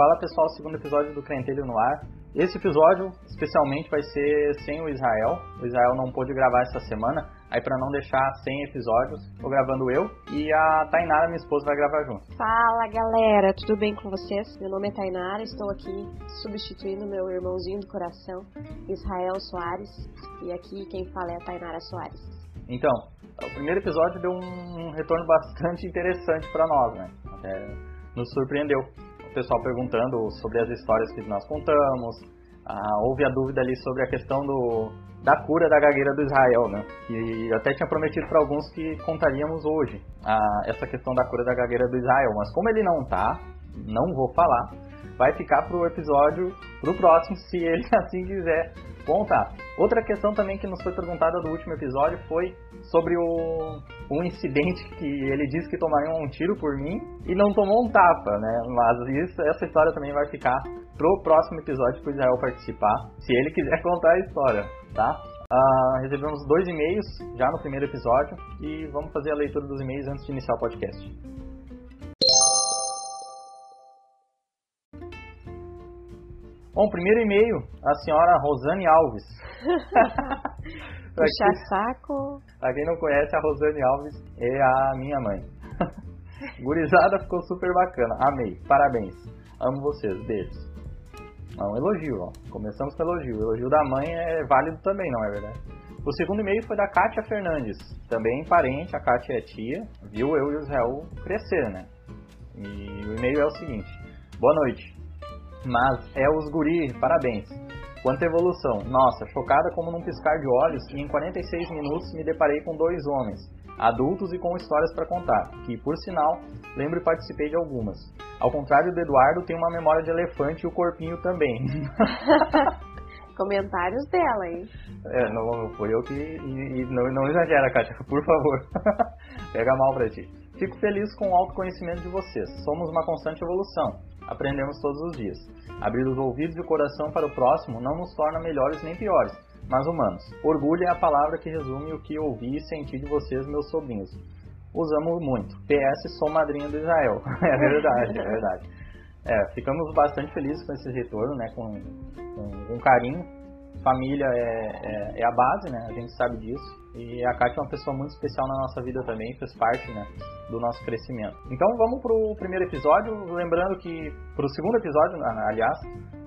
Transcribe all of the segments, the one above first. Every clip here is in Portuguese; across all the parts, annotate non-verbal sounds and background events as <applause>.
Fala pessoal, segundo episódio do Crentelho no Ar. Esse episódio, especialmente, vai ser sem o Israel. O Israel não pôde gravar essa semana, aí para não deixar sem episódios, tô gravando eu e a Tainara, minha esposa, vai gravar junto. Fala galera, tudo bem com vocês? Meu nome é Tainara, estou aqui substituindo meu irmãozinho do coração, Israel Soares, e aqui quem fala é a Tainara Soares. Então, o primeiro episódio deu um retorno <laughs> bastante interessante para nós, né? Até nos surpreendeu o pessoal perguntando sobre as histórias que nós contamos. Ah, houve a dúvida ali sobre a questão do, da cura da gagueira do Israel, né? Que até tinha prometido para alguns que contaríamos hoje ah, essa questão da cura da gagueira do Israel. Mas como ele não tá, não vou falar. Vai ficar pro episódio, pro próximo, se ele <laughs> assim quiser contar. Outra questão também que nos foi perguntada do último episódio foi sobre o, um incidente que ele disse que tomaria um tiro por mim e não tomou um tapa, né? Mas isso, essa história também vai ficar pro próximo episódio para Israel participar, se ele quiser <laughs> contar a história, tá? Uh, recebemos dois e-mails já no primeiro episódio e vamos fazer a leitura dos e-mails antes de iniciar o podcast. Bom, primeiro e-mail, a senhora Rosane Alves. <laughs> Puxa saco. Pra quem não conhece, a Rosane Alves é a minha mãe. <laughs> Gurizada ficou super bacana, amei, parabéns. Amo vocês, beijos. É um elogio, ó. Começamos com elogio. O elogio da mãe é válido também, não é verdade? O segundo e-mail foi da Kátia Fernandes, também parente, a Kátia é tia, viu eu e o Israel crescer, né? E o e-mail é o seguinte: Boa noite. Mas é os guri, parabéns. Quanta evolução. Nossa, chocada como num piscar de olhos e em 46 minutos me deparei com dois homens, adultos e com histórias para contar, que, por sinal, lembro e participei de algumas. Ao contrário do Eduardo, tem uma memória de elefante e o corpinho também. <laughs> Comentários dela, hein? É, não foi eu que. E, e não, não exagera, Kátia, por favor. <laughs> Pega mal pra ti. Fico feliz com o autoconhecimento de vocês. Somos uma constante evolução aprendemos todos os dias. Abrir os ouvidos e o coração para o próximo não nos torna melhores nem piores, mas humanos. Orgulho é a palavra que resume o que ouvi e senti de vocês, meus sobrinhos. Usamos muito. PS, sou madrinha do Israel. <laughs> é verdade, é verdade. É, ficamos bastante felizes com esse retorno, né, com, com, com carinho família é, é, é, a base, né? A gente sabe disso. E a Kátia é uma pessoa muito especial na nossa vida também, fez parte, né, do nosso crescimento. Então vamos pro primeiro episódio, lembrando que pro segundo episódio, aliás,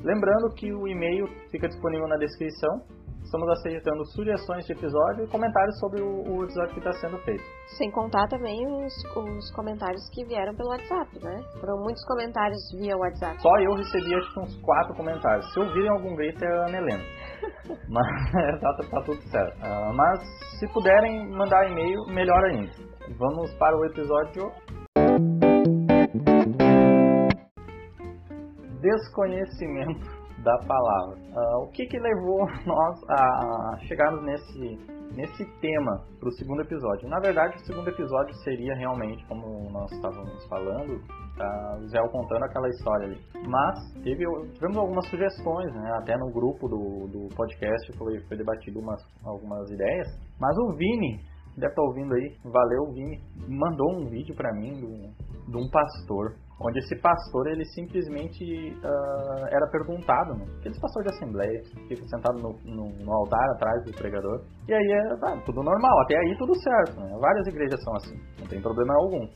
lembrando que o e-mail fica disponível na descrição Estamos aceitando sugestões de episódio e comentários sobre o, o episódio que está sendo feito. Sem contar também os, os, comentários que vieram pelo WhatsApp, né? Foram muitos comentários via WhatsApp. Só eu recebi acho que uns quatro comentários. Se ouvirem algum grito é a Ana Helena. <laughs> mas <laughs> tá, tá, tudo certo. Uh, mas se puderem mandar e-mail, melhor ainda. Vamos para o episódio desconhecimento da palavra. Uh, o que, que levou <laughs> nós a chegarmos nesse, nesse tema para o segundo episódio? Na verdade, o segundo episódio seria realmente, como nós estávamos falando, uh, o Zé contando aquela história ali. Mas teve, tivemos algumas sugestões, né? até no grupo do, do podcast foi, foi debatido umas, algumas ideias. Mas o Vini, deve estar tá ouvindo aí, valeu Vini, mandou um vídeo para mim de um pastor onde esse pastor ele simplesmente uh, era perguntado, né? aqueles pastores de assembleia, fica sentado no, no, no, altar atrás do pregador, e aí é tá, tudo normal, até aí tudo certo, né? várias igrejas são assim, não tem problema algum.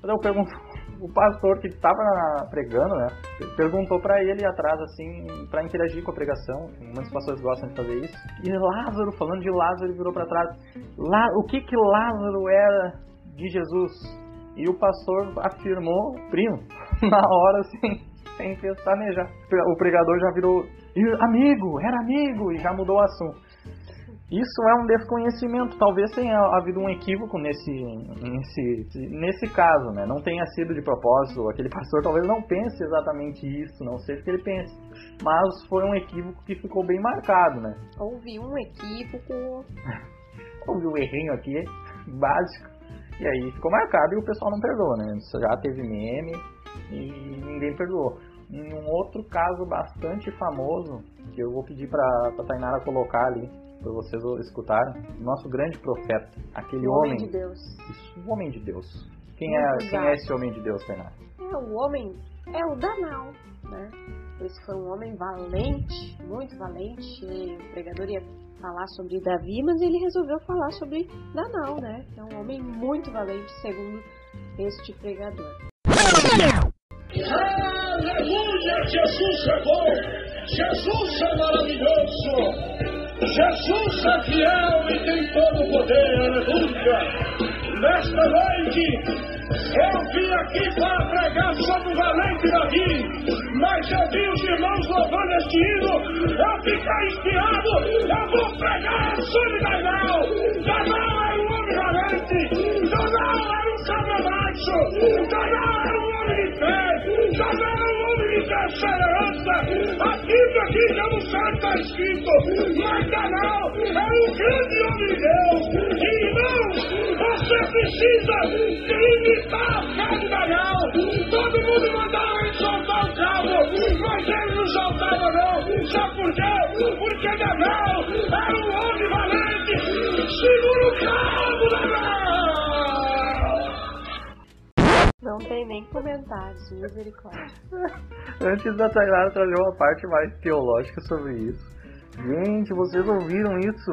Mas eu pergunto, <laughs> o pastor que estava pregando, né, perguntou para ele atrás, assim, para interagir com a pregação, muitos pastores gostam de fazer isso, e Lázaro, falando de Lázaro, virou para trás, Lá, o que que Lázaro era de Jesus? E o pastor afirmou, primo, <laughs> na hora, assim, sem pestanejar. O pregador já virou amigo, era amigo, e já mudou o assunto. Isso é um desconhecimento. Talvez tenha havido um equívoco nesse, nesse, nesse caso, né? Não tenha sido de propósito. Aquele pastor talvez não pense exatamente isso, não sei o que ele pense. Mas foi um equívoco que ficou bem marcado, né? Houve um equívoco. <laughs> Houve um errinho aqui, básico. E aí ficou marcado e o pessoal não perdoou, né? Já teve meme e ninguém perdoou. Em um outro caso bastante famoso, que eu vou pedir pra, pra Tainara colocar ali, para vocês escutarem, nosso grande profeta, aquele o homem, homem de Deus. Isso, o homem de Deus. Quem é, quem é esse homem de Deus, Tainara? É o homem, é o Danal. né? Esse foi um homem valente, muito valente. O pregador ia falar sobre Davi, mas ele resolveu falar sobre Danal, né? É um homem muito valente, segundo este pregador. Aleluia! Jesus é bom! Jesus é maravilhoso! Jesus é fiel e tem todo o poder! Aleluia! Nesta noite, eu vim aqui para pregar sobre o valente Davi, mas eu vi os irmãos louvando este hino, eu ficar inspirado, eu vou pregar sobre Danal. Danal era um homem valente, Danal era um cabra Danal era um homem de fé, Danal era um A Bíblia diz, eu não sei está escrito, mas Danal era um grande homem de Deus. Irmãos, você precisa imitar Cabo Daniel, todo mundo mandava ele soltar o cabo, mas ele não soltava não. Sabe por quê? Porque Daniel era um homem valente. Segura o cabo, Daniel! Não tem nem comentários, misericórdia. <laughs> Antes da Tainara trazer uma parte mais teológica sobre isso. Gente, vocês ouviram isso?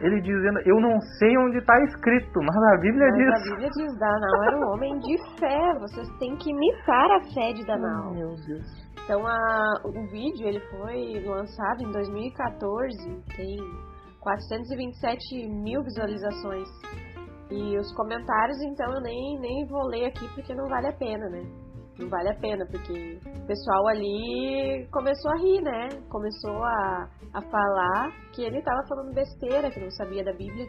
Ele dizendo, eu não sei onde está escrito, mas a Bíblia mas diz. A Bíblia diz, Danal era um homem de fé. Vocês têm que imitar a fé de Danal. Oh, meu Deus. Então, a, o vídeo ele foi lançado em 2014, tem 427 mil visualizações. E os comentários, então, eu nem, nem vou ler aqui porque não vale a pena, né? Não vale a pena, porque o pessoal ali começou a rir, né? Começou a, a falar que ele estava falando besteira, que não sabia da Bíblia.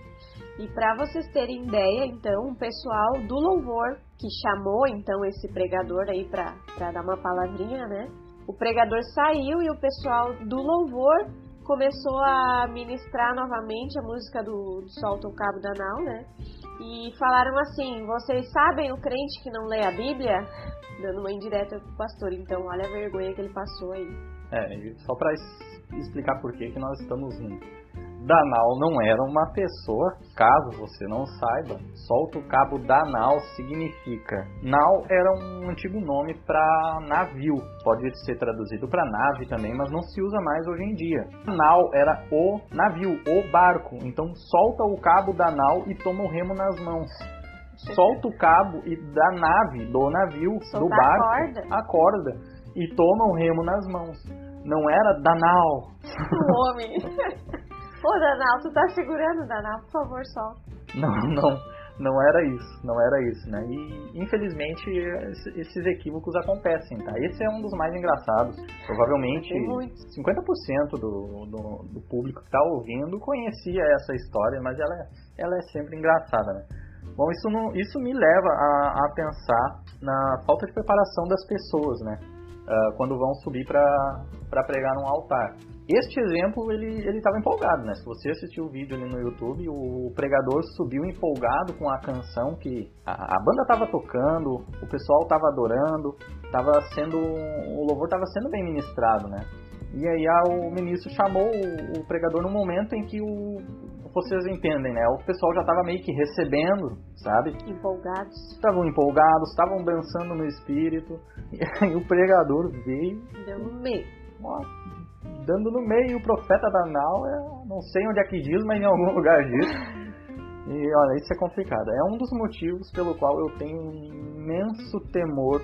E para vocês terem ideia, então, o pessoal do louvor, que chamou então esse pregador aí para dar uma palavrinha, né? O pregador saiu e o pessoal do louvor começou a ministrar novamente a música do, do Solta o Cabo da Nau, né? E falaram assim: vocês sabem o crente que não lê a Bíblia? Dando uma indireta pro pastor. Então, olha a vergonha que ele passou aí. É, só para explicar por que, que nós estamos rindo. Danal não era uma pessoa, caso você não saiba, solta o cabo Danal significa. Nau era um antigo nome para navio, pode ser traduzido para nave também, mas não se usa mais hoje em dia. Nau era o navio, o barco, então solta o cabo Danal e toma o remo nas mãos. Solta o cabo e da nave, do navio, Soltar do barco, a corda. a corda e toma o remo nas mãos. Não era Danal. <laughs> O homem. <laughs> Ô, Danal, tu tá segurando, Danal? Por favor, solta. Não, não, não era isso, não era isso, né? E infelizmente esse- esses equívocos acontecem, tá? Esse é um dos mais engraçados. Provavelmente Tem muito. 50% do, do, do público que tá ouvindo conhecia essa história, mas ela, é- ela é sempre engraçada, né? Bom, isso, não, isso me leva a, a pensar na falta de preparação das pessoas, né? Ah, quando vão subir para pregar num altar. Este exemplo, ele estava empolgado, né? Se você assistiu o vídeo ali no YouTube, o pregador subiu empolgado com a canção que a, a banda estava tocando, o pessoal estava adorando, tava sendo o louvor estava sendo bem ministrado, né? E aí a- o ministro chamou o, o pregador no momento em que o vocês entendem, né? O pessoal já estava meio que recebendo, sabe? Empolgados. Estavam empolgados, estavam dançando no espírito. <laughs> E aí o pregador veio Deu no meio. ó, dando no meio. O profeta da Nau, é, não sei onde é que diz, mas em algum <laughs> lugar diz. E olha, isso é complicado. É um dos motivos pelo qual eu tenho imenso temor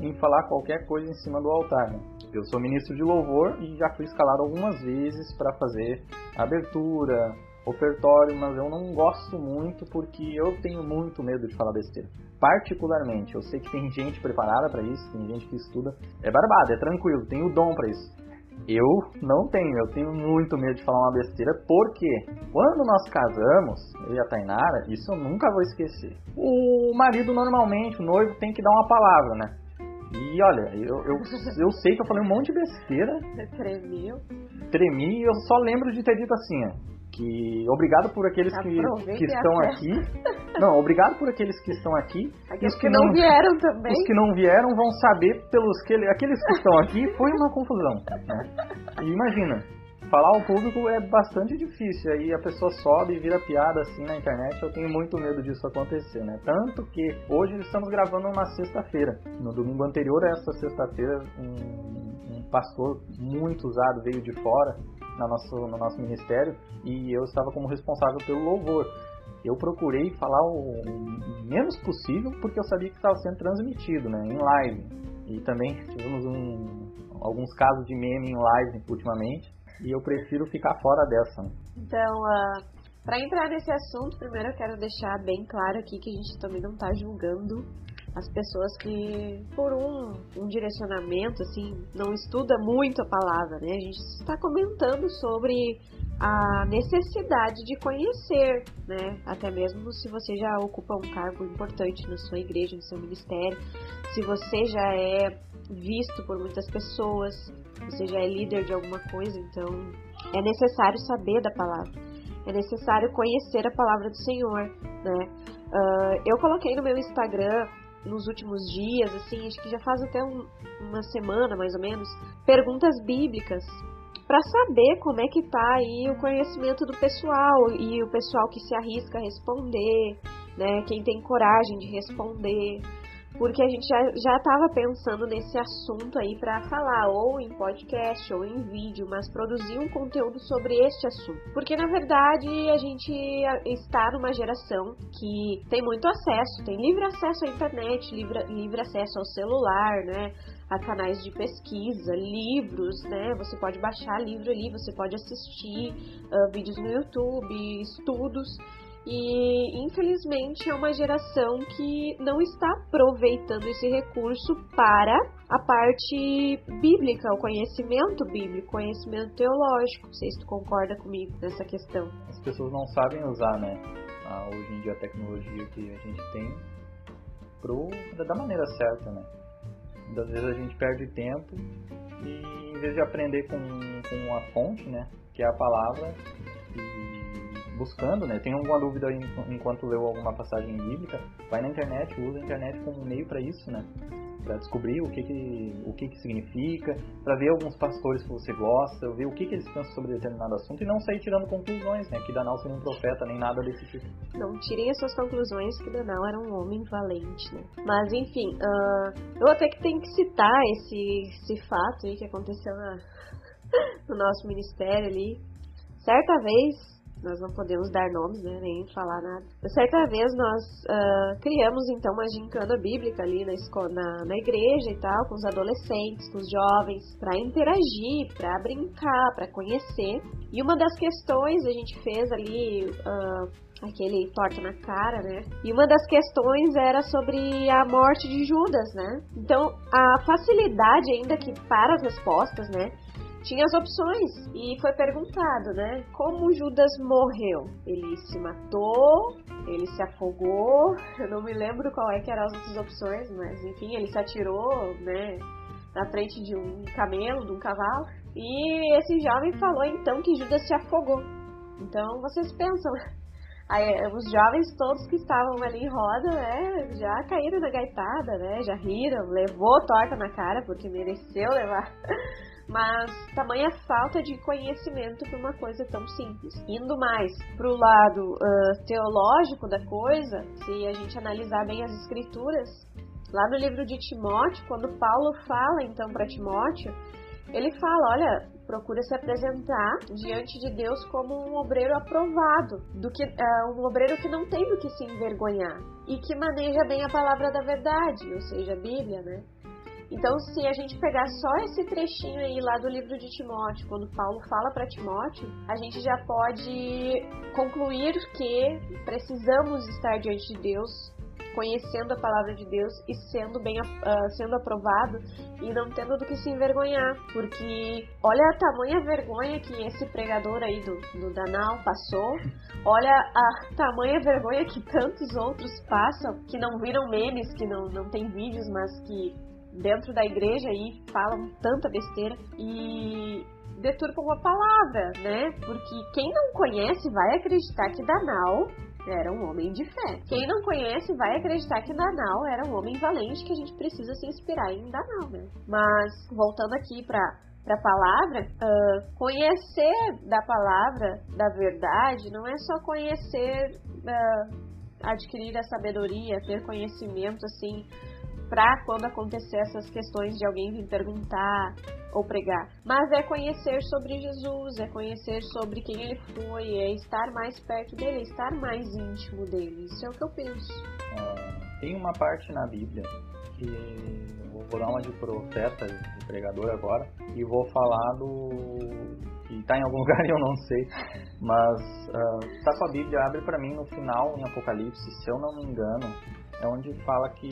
em falar qualquer coisa em cima do altar. né? Eu sou ministro de louvor e já fui escalado algumas vezes para fazer abertura, ofertório, mas eu não gosto muito porque eu tenho muito medo de falar besteira. Particularmente, eu sei que tem gente preparada para isso, tem gente que estuda. É barbado, é tranquilo, tem o dom para isso. Eu não tenho, eu tenho muito medo de falar uma besteira, porque quando nós casamos, eu e a Tainara, isso eu nunca vou esquecer. O marido normalmente, o noivo, tem que dar uma palavra, né? E olha, eu, eu, <laughs> eu sei que eu falei um monte de besteira, Tremeu. tremi e eu só lembro de ter dito assim, ó, que obrigado por aqueles que, que estão aqui. Não, obrigado por aqueles que estão aqui. Aqueles Os que não vieram também. Os que não vieram vão saber pelos que aqueles que estão aqui foi uma confusão. Né? E imagina, falar ao público é bastante difícil. Aí a pessoa sobe e vira piada assim na internet. Eu tenho muito medo disso acontecer, né? Tanto que hoje estamos gravando uma sexta-feira. No domingo anterior a essa sexta-feira, um, pastor muito usado veio de fora no nosso, no nosso ministério e eu estava como responsável pelo louvor. Eu procurei falar o menos possível porque eu sabia que estava sendo transmitido, né, em live. E também tivemos um, alguns casos de meme em live ultimamente e eu prefiro ficar fora dessa. Né? Então, uh, para entrar nesse assunto, primeiro eu quero deixar bem claro aqui que a gente também não está julgando as pessoas que, por um, um direcionamento, assim, não estuda muito a palavra, né? A gente está comentando sobre a necessidade de conhecer, né? Até mesmo se você já ocupa um cargo importante na sua igreja, no seu ministério, se você já é visto por muitas pessoas, você já é líder de alguma coisa, então é necessário saber da palavra, é necessário conhecer a palavra do Senhor, né? Uh, eu coloquei no meu Instagram nos últimos dias, assim, acho que já faz até um, uma semana mais ou menos, perguntas bíblicas para saber como é que tá aí o conhecimento do pessoal e o pessoal que se arrisca a responder, né? Quem tem coragem de responder porque a gente já estava pensando nesse assunto aí para falar, ou em podcast, ou em vídeo, mas produzir um conteúdo sobre este assunto. Porque na verdade a gente está numa geração que tem muito acesso, tem livre acesso à internet, livre, livre acesso ao celular, né? A canais de pesquisa, livros, né? Você pode baixar livro ali, você pode assistir uh, vídeos no YouTube, estudos. E infelizmente é uma geração que não está aproveitando esse recurso para a parte bíblica, o conhecimento bíblico, conhecimento teológico. Não sei se tu concorda comigo nessa questão. As pessoas não sabem usar, né? A, hoje em dia a tecnologia que a gente tem pro, da maneira certa, né? Muitas vezes a gente perde tempo e em vez de aprender com, com a fonte, né? Que é a palavra, buscando, né? Tem alguma dúvida enquanto leu alguma passagem bíblica, vai na internet, usa a internet como meio para isso, né? Para descobrir o que que, o que que significa, para ver alguns pastores que você gosta, ver o que que eles pensam sobre determinado assunto e não sair tirando conclusões, né? Que Danal seria um profeta, nem nada desse tipo. Não tirem as suas conclusões que Danal era um homem valente, né? Mas enfim, uh, eu até que tenho que citar esse, esse fato aí que aconteceu na, <laughs> no nosso ministério ali. Certa vez, nós não podemos dar nomes, né, nem falar nada. Certa vez nós uh, criamos então uma gincana bíblica ali na, escola, na, na igreja e tal, com os adolescentes, com os jovens, para interagir, para brincar, para conhecer. E uma das questões a gente fez ali uh, aquele torta na cara, né? E uma das questões era sobre a morte de Judas, né? Então, a facilidade ainda que para as respostas, né? Tinha as opções e foi perguntado, né? Como Judas morreu? Ele se matou? Ele se afogou? <laughs> Eu não me lembro qual é que eram as outras opções, mas enfim, ele se atirou, né? Na frente de um camelo, de um cavalo. E esse jovem falou então que Judas se afogou. Então vocês pensam, Aí, os jovens todos que estavam ali em roda, né, já caíram na gaitada, né, já riram, levou torta na cara, porque mereceu levar. <laughs> mas tamanha falta de conhecimento para uma coisa tão simples. Indo mais para o lado uh, teológico da coisa, se a gente analisar bem as escrituras, lá no livro de Timóteo, quando Paulo fala então para Timóteo, ele fala, olha, procura se apresentar diante de Deus como um obreiro aprovado, do que uh, um obreiro que não tem do que se envergonhar e que maneja bem a palavra da verdade, ou seja, a Bíblia, né? Então, se a gente pegar só esse trechinho aí lá do livro de Timóteo, quando Paulo fala para Timóteo, a gente já pode concluir que precisamos estar diante de Deus, conhecendo a palavra de Deus e sendo bem uh, sendo aprovado e não tendo do que se envergonhar, porque olha a tamanha vergonha que esse pregador aí do, do Danal passou, olha a tamanha vergonha que tantos outros passam, que não viram memes, que não, não tem vídeos, mas que dentro da igreja e falam tanta besteira e deturpam a palavra, né? Porque quem não conhece vai acreditar que Danal era um homem de fé. Quem não conhece vai acreditar que Danal era um homem valente que a gente precisa se inspirar em Danal, né? Mas voltando aqui para para a palavra, uh, conhecer da palavra, da verdade, não é só conhecer, uh, adquirir a sabedoria, ter conhecimento assim para quando acontecer essas questões de alguém vir perguntar ou pregar. Mas é conhecer sobre Jesus, é conhecer sobre quem ele foi, é estar mais perto dele, é estar mais íntimo dele. Isso é o que eu penso. É, tem uma parte na Bíblia que vou dar uma de profeta, de pregador agora, e vou falar do. que está em algum <laughs> lugar eu não sei, mas uh, com a Bíblia, abre para mim no final, em Apocalipse, se eu não me engano, é onde fala que.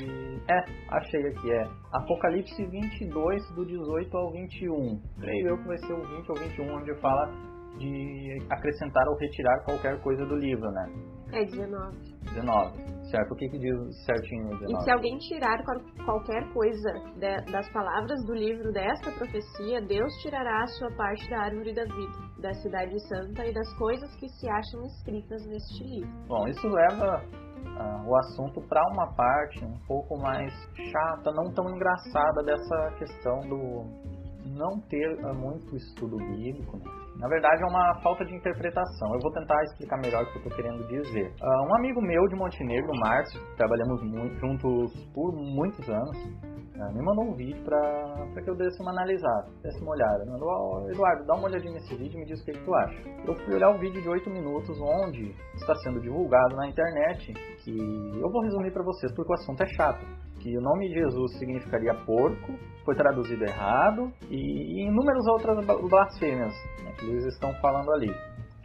É, achei aqui, é. Apocalipse 22, do 18 ao 21. Creio eu que vai ser o 20 ou 21, onde fala de acrescentar ou retirar qualquer coisa do livro, né? É 19. 19. Certo? O que, que diz certinho 19? E se alguém tirar qualquer coisa de, das palavras do livro desta profecia, Deus tirará a sua parte da árvore da vida, da cidade santa e das coisas que se acham escritas neste livro. Bom, isso leva uh, o assunto para uma parte um pouco mais chata, não tão engraçada dessa questão do não ter uh, muito estudo bíblico. Né? Na verdade, é uma falta de interpretação. Eu vou tentar explicar melhor o que eu estou querendo dizer. Uh, um amigo meu de Montenegro, Márcio, trabalhamos muito juntos por muitos anos, uh, me mandou um vídeo para que eu desse uma analisada, desse uma olhada. mandou, oh, Eduardo, dá uma olhadinha nesse vídeo e me diz o que, que tu acha. Eu fui olhar o vídeo de 8 minutos, onde está sendo divulgado na internet, que eu vou resumir para vocês porque o assunto é chato que o nome de Jesus significaria porco, foi traduzido errado, e inúmeras outras blasfêmias né, que eles estão falando ali.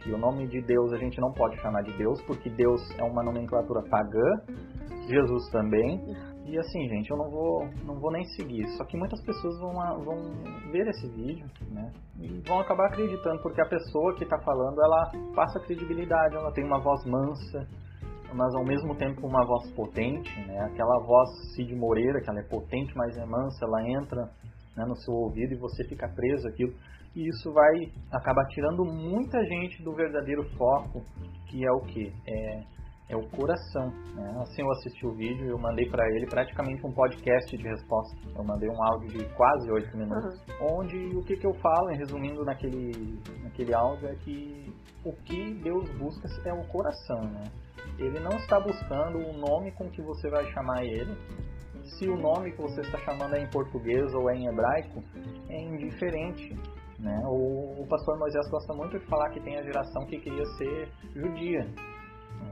Que o nome de Deus a gente não pode chamar de Deus, porque Deus é uma nomenclatura pagã, Jesus também. E assim, gente, eu não vou, não vou nem seguir. Só que muitas pessoas vão, vão ver esse vídeo, né? E vão acabar acreditando, porque a pessoa que está falando, ela passa credibilidade, ela tem uma voz mansa, mas ao mesmo tempo uma voz potente, né? Aquela voz Cid Moreira, que ela é potente, mas é mansa, ela entra né, no seu ouvido e você fica preso aquilo. E isso vai acabar tirando muita gente do verdadeiro foco, que é o que? É, é o coração. Né? Assim eu assisti o vídeo, eu mandei para ele praticamente um podcast de resposta. Eu mandei um áudio de quase oito minutos, uhum. onde o que, que eu falo, resumindo naquele, naquele áudio, é que o que Deus busca é o coração, né? ele não está buscando o nome com que você vai chamar ele. Se o nome que você está chamando é em português ou é em hebraico, é indiferente. Né? O, o pastor Moisés gosta muito de falar que tem a geração que queria ser judia.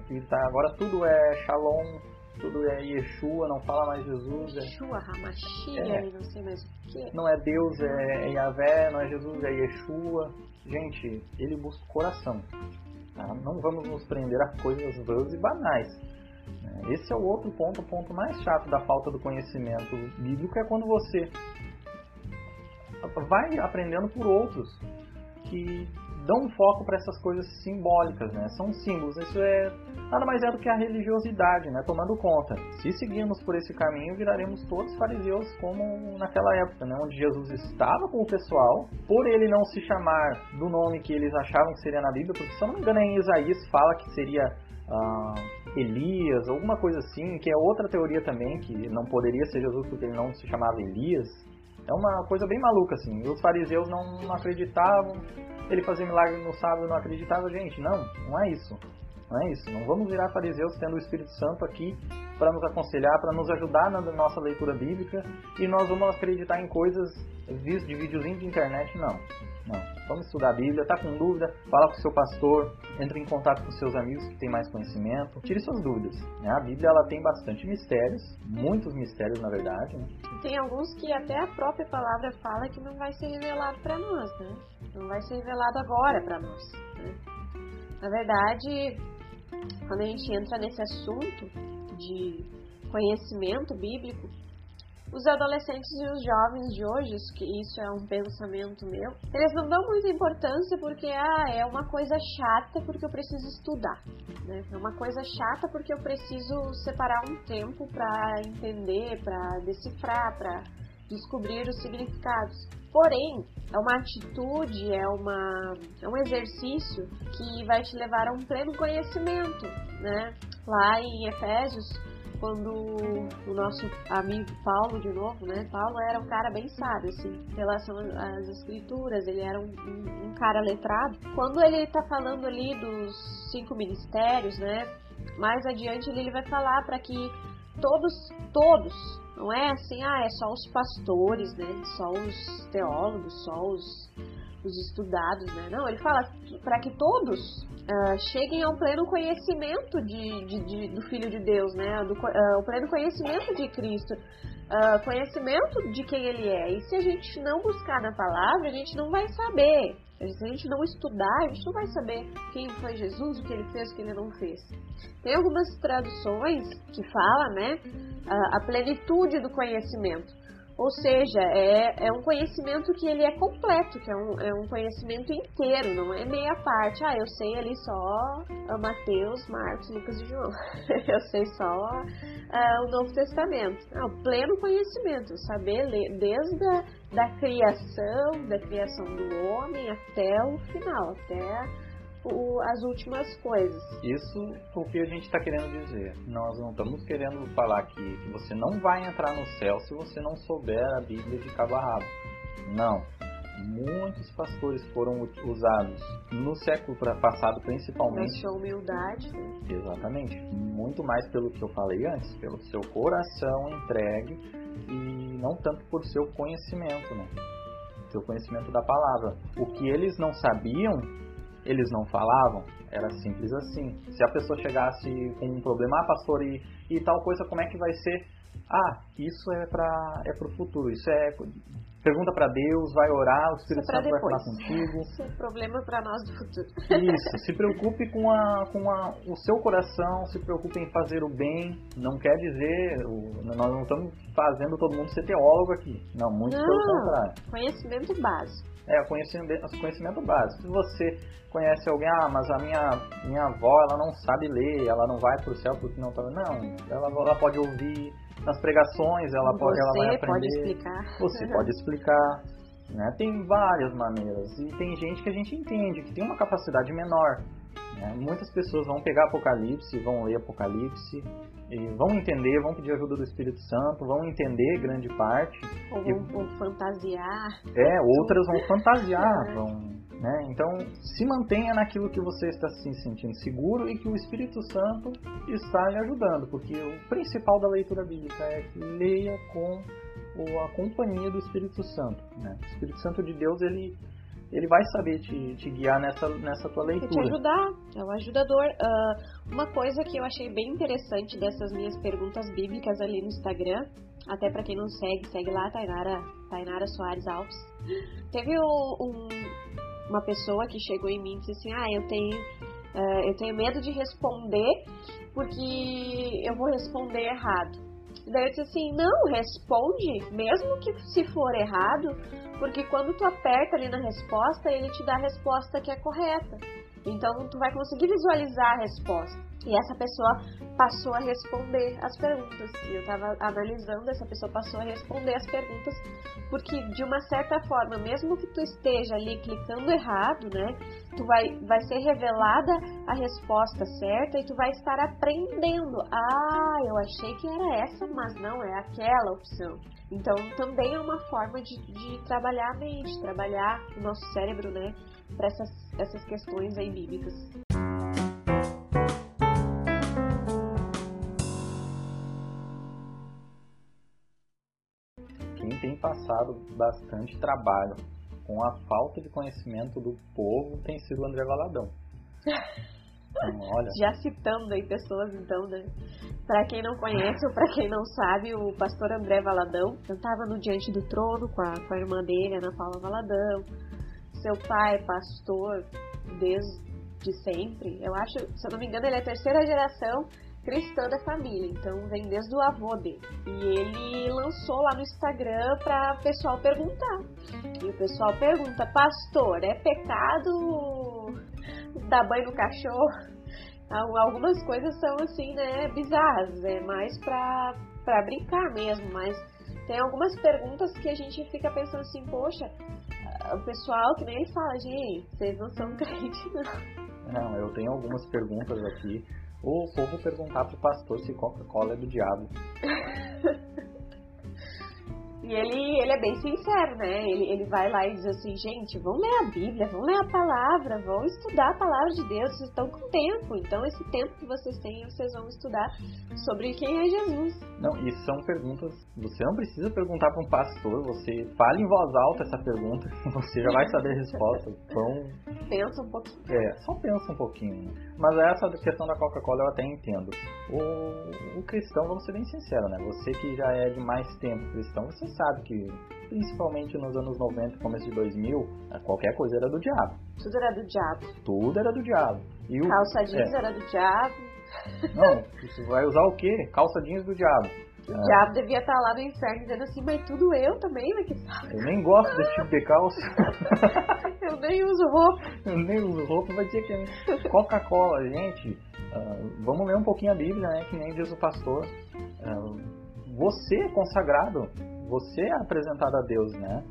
Que tá, agora tudo é Shalom, tudo é Yeshua, não fala mais Jesus. É Yeshua, Hamashia, é, não sei mais o que. Não é Deus, é, é Yahvé, não é Jesus, é Yeshua. Gente, ele busca o coração. Tá? Não vamos nos prender a coisas vãs e banais. Né? Esse é o outro ponto, o ponto mais chato da falta do conhecimento bíblico é quando você vai aprendendo por outros que dão um foco para essas coisas simbólicas, né? São símbolos. Isso é nada mais é do que a religiosidade, né? Tomando conta. Se seguirmos por esse caminho, viraremos todos fariseus como naquela época, né? Onde Jesus estava com o pessoal, por ele não se chamar do nome que eles achavam que seria na Bíblia, porque se eu não me engano em Isaías fala que seria ah, Elias, alguma coisa assim, que é outra teoria também, que não poderia ser Jesus porque ele não se chamava Elias. É uma coisa bem maluca, assim. Os fariseus não, não acreditavam, ele fazia milagre no sábado não acreditava. Gente, não, não é isso. Não é isso. Não vamos virar fariseus tendo o Espírito Santo aqui para nos aconselhar, para nos ajudar na nossa leitura bíblica e nós vamos acreditar em coisas de videozinho de internet. Não. Não. Vamos estudar a Bíblia, tá com dúvida, fala com o seu pastor, entre em contato com seus amigos que têm mais conhecimento, tire suas dúvidas. Né? A Bíblia ela tem bastante mistérios, muitos mistérios na verdade. Né? Tem alguns que até a própria palavra fala que não vai ser revelado para nós, né? Não vai ser revelado agora para nós. Né? Na verdade, quando a gente entra nesse assunto de conhecimento bíblico, os adolescentes e os jovens de hoje, que isso é um pensamento meu, eles não dão muita importância porque ah, é uma coisa chata porque eu preciso estudar, né? É uma coisa chata porque eu preciso separar um tempo para entender, para decifrar, para descobrir os significados. Porém, é uma atitude, é, uma, é um exercício que vai te levar a um pleno conhecimento, né? Lá em Efésios, quando o nosso amigo Paulo, de novo, né? Paulo era um cara bem sábio, assim, em relação às escrituras, ele era um, um, um cara letrado. Quando ele está falando ali dos cinco ministérios, né? Mais adiante ele vai falar para que todos, todos, não é assim, ah, é só os pastores, né? Só os teólogos, só os, os estudados, né? Não, ele fala para que todos uh, cheguem ao pleno conhecimento de, de, de, do Filho de Deus, né? Do, uh, o pleno conhecimento de Cristo. Uh, conhecimento de quem ele é. E se a gente não buscar na palavra, a gente não vai saber. Se a gente não estudar, a gente não vai saber quem foi Jesus, o que ele fez, o que ele não fez. Tem algumas traduções que falam, né, a plenitude do conhecimento. Ou seja, é, é um conhecimento que ele é completo, que é um, é um conhecimento inteiro, não é meia parte. Ah, eu sei ali só Mateus, Marcos, Lucas e João. <laughs> eu sei só uh, o Novo Testamento. Não, pleno conhecimento, saber ler desde a da criação, da criação do homem até o final, até o, as últimas coisas. Isso o que a gente está querendo dizer. Nós não estamos querendo falar aqui que você não vai entrar no céu se você não souber a Bíblia de cabo a rabo. Não. Muitos pastores foram usados no século passado, principalmente. Sua humildade. Né? Exatamente. Muito mais pelo que eu falei antes, pelo seu coração entregue e não tanto por seu conhecimento, né? Seu conhecimento da palavra. O que eles não sabiam, eles não falavam, era simples assim. Se a pessoa chegasse com um problema, ah, pastor, e, e tal coisa, como é que vai ser? Ah, isso é para é pro futuro, isso é pergunta para Deus, vai orar, o Espírito Santo depois. vai falar contigo. <laughs> Isso é problema para nós do futuro. <laughs> Isso, se preocupe com, a, com a, o seu coração, se preocupe em fazer o bem. Não quer dizer, nós não estamos fazendo todo mundo ser teólogo aqui. Não, muito não, pelo contrário. Conhecimento básico. É, conhecimento, conhecimento básico. Se você conhece alguém, ah, mas a minha, minha avó, ela não sabe ler, ela não vai para o céu porque não está... Não, ela, ela pode ouvir nas pregações, ela Você pode, ela vai aprender. pode explicar. Você pode explicar. Né? Tem várias maneiras. E tem gente que a gente entende, que tem uma capacidade menor. Né? Muitas pessoas vão pegar Apocalipse, vão ler Apocalipse, e vão entender, vão pedir ajuda do Espírito Santo, vão entender grande parte. Ou vão, e, vão fantasiar. É, outras vão fantasiar, <laughs> vão né? Então, se mantenha naquilo que você está se sentindo seguro e que o Espírito Santo está lhe ajudando, porque o principal da leitura bíblica é que leia com a companhia do Espírito Santo. Né? O Espírito Santo de Deus, ele, ele vai saber te, te guiar nessa, nessa tua leitura. E te ajudar, é um ajudador. Uh, uma coisa que eu achei bem interessante dessas minhas perguntas bíblicas ali no Instagram, até para quem não segue, segue lá, Tainara, Tainara Soares Alves. Teve um, uma pessoa que chegou em mim e disse assim: Ah, eu tenho, uh, eu tenho medo de responder porque eu vou responder errado. Daí eu disse assim: Não, responde, mesmo que se for errado, porque quando tu aperta ali na resposta, ele te dá a resposta que é correta. Então tu vai conseguir visualizar a resposta. E essa pessoa passou a responder as perguntas. E eu estava analisando, essa pessoa passou a responder as perguntas, porque de uma certa forma, mesmo que tu esteja ali clicando errado, né, tu vai, vai ser revelada a resposta certa e tu vai estar aprendendo. Ah, eu achei que era essa, mas não é aquela opção. Então também é uma forma de, de trabalhar a mente, trabalhar o nosso cérebro, né, para essas, essas questões aí bíblicas. tem passado bastante trabalho com a falta de conhecimento do povo tem sido o André Valadão. <laughs> Então, olha. Já citando aí pessoas, então, né? Para quem não conhece ou para quem não sabe, o pastor André Valadão cantava no Diante do Trono com a, com a irmã dele, Ana Paula Valadão. Seu pai é pastor desde sempre. Eu acho, se eu não me engano, ele é a terceira geração cristã da família, então vem desde o avô dele. E ele lançou lá no Instagram para o pessoal perguntar. E o pessoal pergunta: Pastor, é pecado dar banho no cachorro? Algumas coisas são assim, né, bizarras, é mais pra brincar mesmo, mas tem algumas perguntas que a gente fica pensando assim, poxa, o pessoal que nem ele fala, gente, vocês não são <laughs> crentes, não. Não, eu tenho algumas perguntas aqui o povo perguntar pro pastor se Coca-Cola é do diabo. <laughs> E ele, ele é bem sincero, né? Ele, ele vai lá e diz assim, gente, vão ler a Bíblia, vão ler a palavra, vão estudar a palavra de Deus, vocês estão com tempo. Então esse tempo que vocês têm, vocês vão estudar sobre quem é Jesus. Não, e são perguntas, você não precisa perguntar para um pastor, você fala em voz alta essa pergunta, <laughs> você já vai saber a resposta. Então, pensa um pouquinho. É, só pensa um pouquinho. Mas essa questão da Coca-Cola eu até entendo. O, o cristão, vamos ser bem sinceros, né? Você que já é de mais tempo cristão, você sabe que, principalmente nos anos 90 começo de 2000, qualquer coisa era do diabo. Tudo era do diabo. Tudo era do diabo. E o, Calça jeans é. era do diabo. Não, você vai usar o quê? Calça jeans do diabo. O é. diabo devia estar lá no inferno dizendo assim, mas tudo eu também, né? Que Eu nem gosto desse tipo de calça. <laughs> eu nem uso roupa. Eu nem uso roupa, vai dizer que Coca-Cola, gente. Uh, vamos ler um pouquinho a Bíblia, né? Que nem diz o pastor. Uh, você é consagrado, você é apresentado a Deus, né?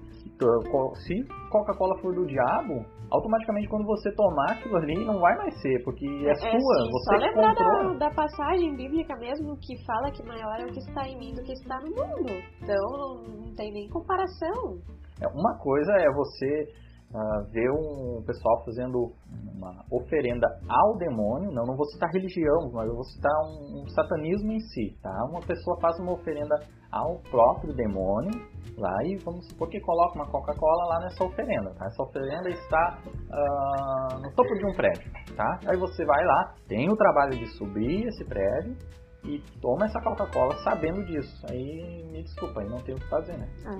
Se Coca-Cola for do diabo, automaticamente quando você tomar aquilo ali não vai mais ser, porque é, é sua, sim, você Só lembrar da, da, passagem bíblica mesmo que fala que maior é o que está em mim do que está no mundo. Então não tem nem comparação. É, uma coisa é você uh, ver um pessoal fazendo uma oferenda ao demônio, não, não vou citar religião, mas eu vou citar um, um satanismo em si, tá? Uma pessoa faz uma oferenda ao próprio demônio, lá e vamos supor que coloca uma Coca-Cola lá nessa oferenda, tá? Essa oferenda está uh, no topo de um prédio, tá? Aí você vai lá, tem o trabalho de subir esse prédio, e toma essa Coca-Cola sabendo disso. Aí me desculpa, aí não tem o que fazer, né? Ah.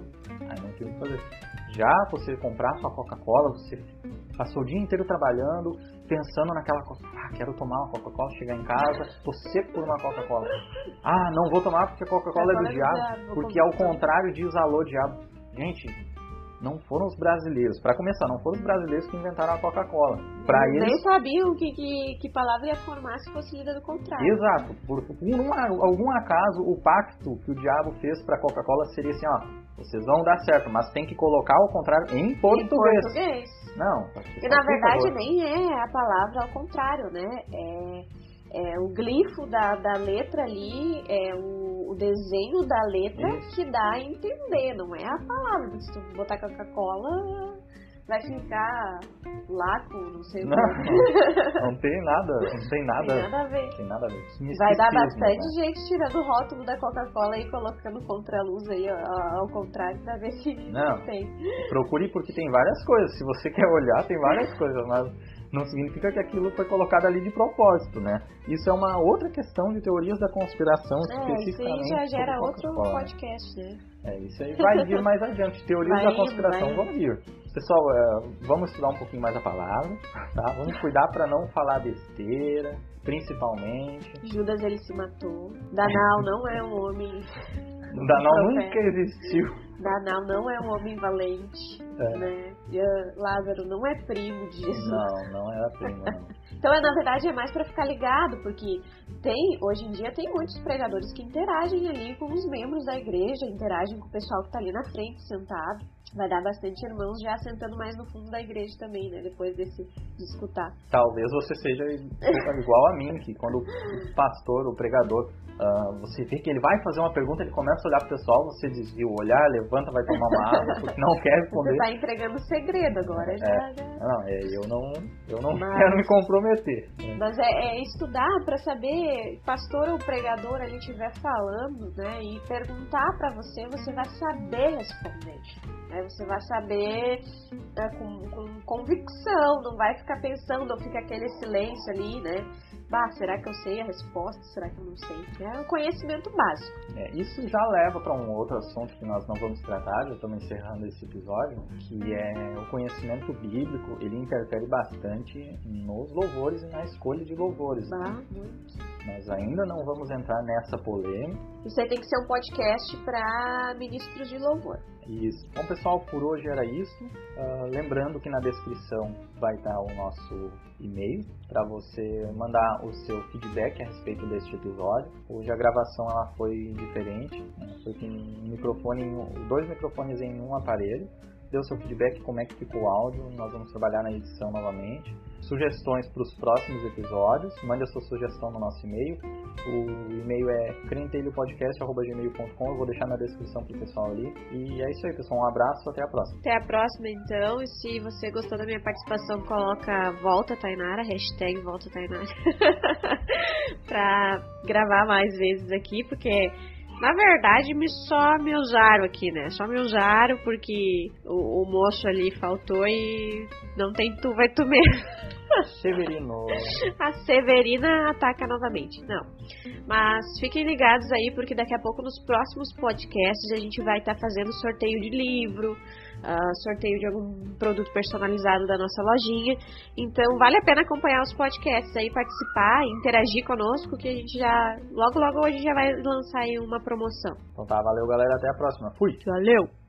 Aí não tem o que fazer. Já você comprar sua Coca-Cola, você passou o dia inteiro trabalhando, pensando naquela ah, quero tomar uma Coca-Cola, chegar em casa, tô seco por uma Coca-Cola. Ah, não vou tomar porque a Coca-Cola é do diabo, porque ao contrário diz alô diabo. Gente, não foram os brasileiros. Para começar, não foram os brasileiros que inventaram a Coca-Cola. Para eles nem sabiam que, que, que, palavra ia formar se fosse lida do contrário. Exato. Por, um, algum acaso, o pacto que o diabo fez para a Coca-Cola seria assim, ó, vocês vão dar certo, mas tem que colocar ao contrário em português. Em português. Não. E na verdade nem é a palavra ao contrário, né? É, é o glifo da, da letra ali, é o o desenho da letra Isso. que dá a entender, não é a palavra. Se tu botar Coca-Cola, vai ficar laco, não sei o não, que. <laughs> Não tem nada, não tem nada. Tem nada a ver. Tem nada a ver. Vai dar bastante né? gente tirando o rótulo da Coca-Cola e colocando contra a luz aí ao contrário pra ver se não, tem. Procure porque tem várias coisas. Se você quer olhar, tem várias coisas, mas não significa que aquilo foi colocado ali de propósito, né? Isso é uma outra questão de teorias da conspiração, é, especificamente. Isso aí já gera outro podcast, né? É, isso aí vai vir mais adiante. Teorias vai da conspiração vão vir. Pessoal, é, vamos estudar um pouquinho mais a palavra, tá? Vamos cuidar para não falar besteira, principalmente. Judas ele se matou. Danal não é um homem. Danal nunca existiu. Danal não é um homem valente, é. né? E Lázaro não é primo de Jesus. Não, não era primo. Não. <laughs> então, é, na verdade, é mais para ficar ligado, porque tem, hoje em dia, tem muitos pregadores que interagem ali com os membros da igreja, interagem com o pessoal que está ali na frente, sentado. Vai dar bastante irmãos já sentando mais no fundo da igreja também, né? Depois desse de escutar. Talvez você seja <laughs> igual a mim, que quando o pastor, o pregador, Uh, você vê que ele vai fazer uma pergunta, ele começa a olhar pro pessoal, você desvia o olhar, levanta, vai tomar uma água, porque não quer responder. <laughs> Você tá entregando segredo agora, já. É, já... Não, é, eu não, eu não Mas... quero me comprometer. Mas é, é estudar para saber, pastor ou pregador ali estiver falando, né, e perguntar para você, você vai saber responder. Né? Você vai saber né, com, com convicção, não vai ficar pensando, ou fica aquele silêncio ali, né? Bah, será que eu sei a resposta? Será que eu não sei? É um conhecimento básico. É, isso já leva para um outro assunto que nós não vamos tratar, já estamos encerrando esse episódio, que é o conhecimento bíblico, ele interfere bastante nos louvores e na escolha de louvores. Né? Nós ainda não vamos entrar nessa polêmica. Isso aí tem que ser um podcast para ministros de louvor. Isso. Bom, pessoal, por hoje era isso. Uh, lembrando que na descrição vai estar o nosso e-mail para você mandar o seu feedback a respeito deste episódio. Hoje a gravação ela foi diferente, foi com um microfone, dois microfones em um aparelho. Deu seu feedback, como é que ficou o áudio. Nós vamos trabalhar na edição novamente. Sugestões para os próximos episódios. Mande a sua sugestão no nosso e-mail. O e-mail é crentelhopodcast.gmail.com. Eu vou deixar na descrição pro pessoal ali. E é isso aí, pessoal. Um abraço, até a próxima. Até a próxima, então. E se você gostou da minha participação, coloca Volta Tainara, hashtag Volta Tainara, <laughs> pra gravar mais vezes aqui, porque na verdade, me só me usaram aqui, né? Só me usaram porque o, o moço ali faltou e não tem tu, vai tu mesmo. <laughs> Severino. <laughs> A Severina ataca novamente. Não. Mas fiquem ligados aí, porque daqui a pouco nos próximos podcasts a gente vai estar tá fazendo sorteio de livro, uh, sorteio de algum produto personalizado da nossa lojinha. Então vale a pena acompanhar os podcasts aí, participar, interagir conosco, que a gente já. Logo, logo hoje já vai lançar aí uma promoção. Então tá, valeu galera, até a próxima. Fui! Valeu!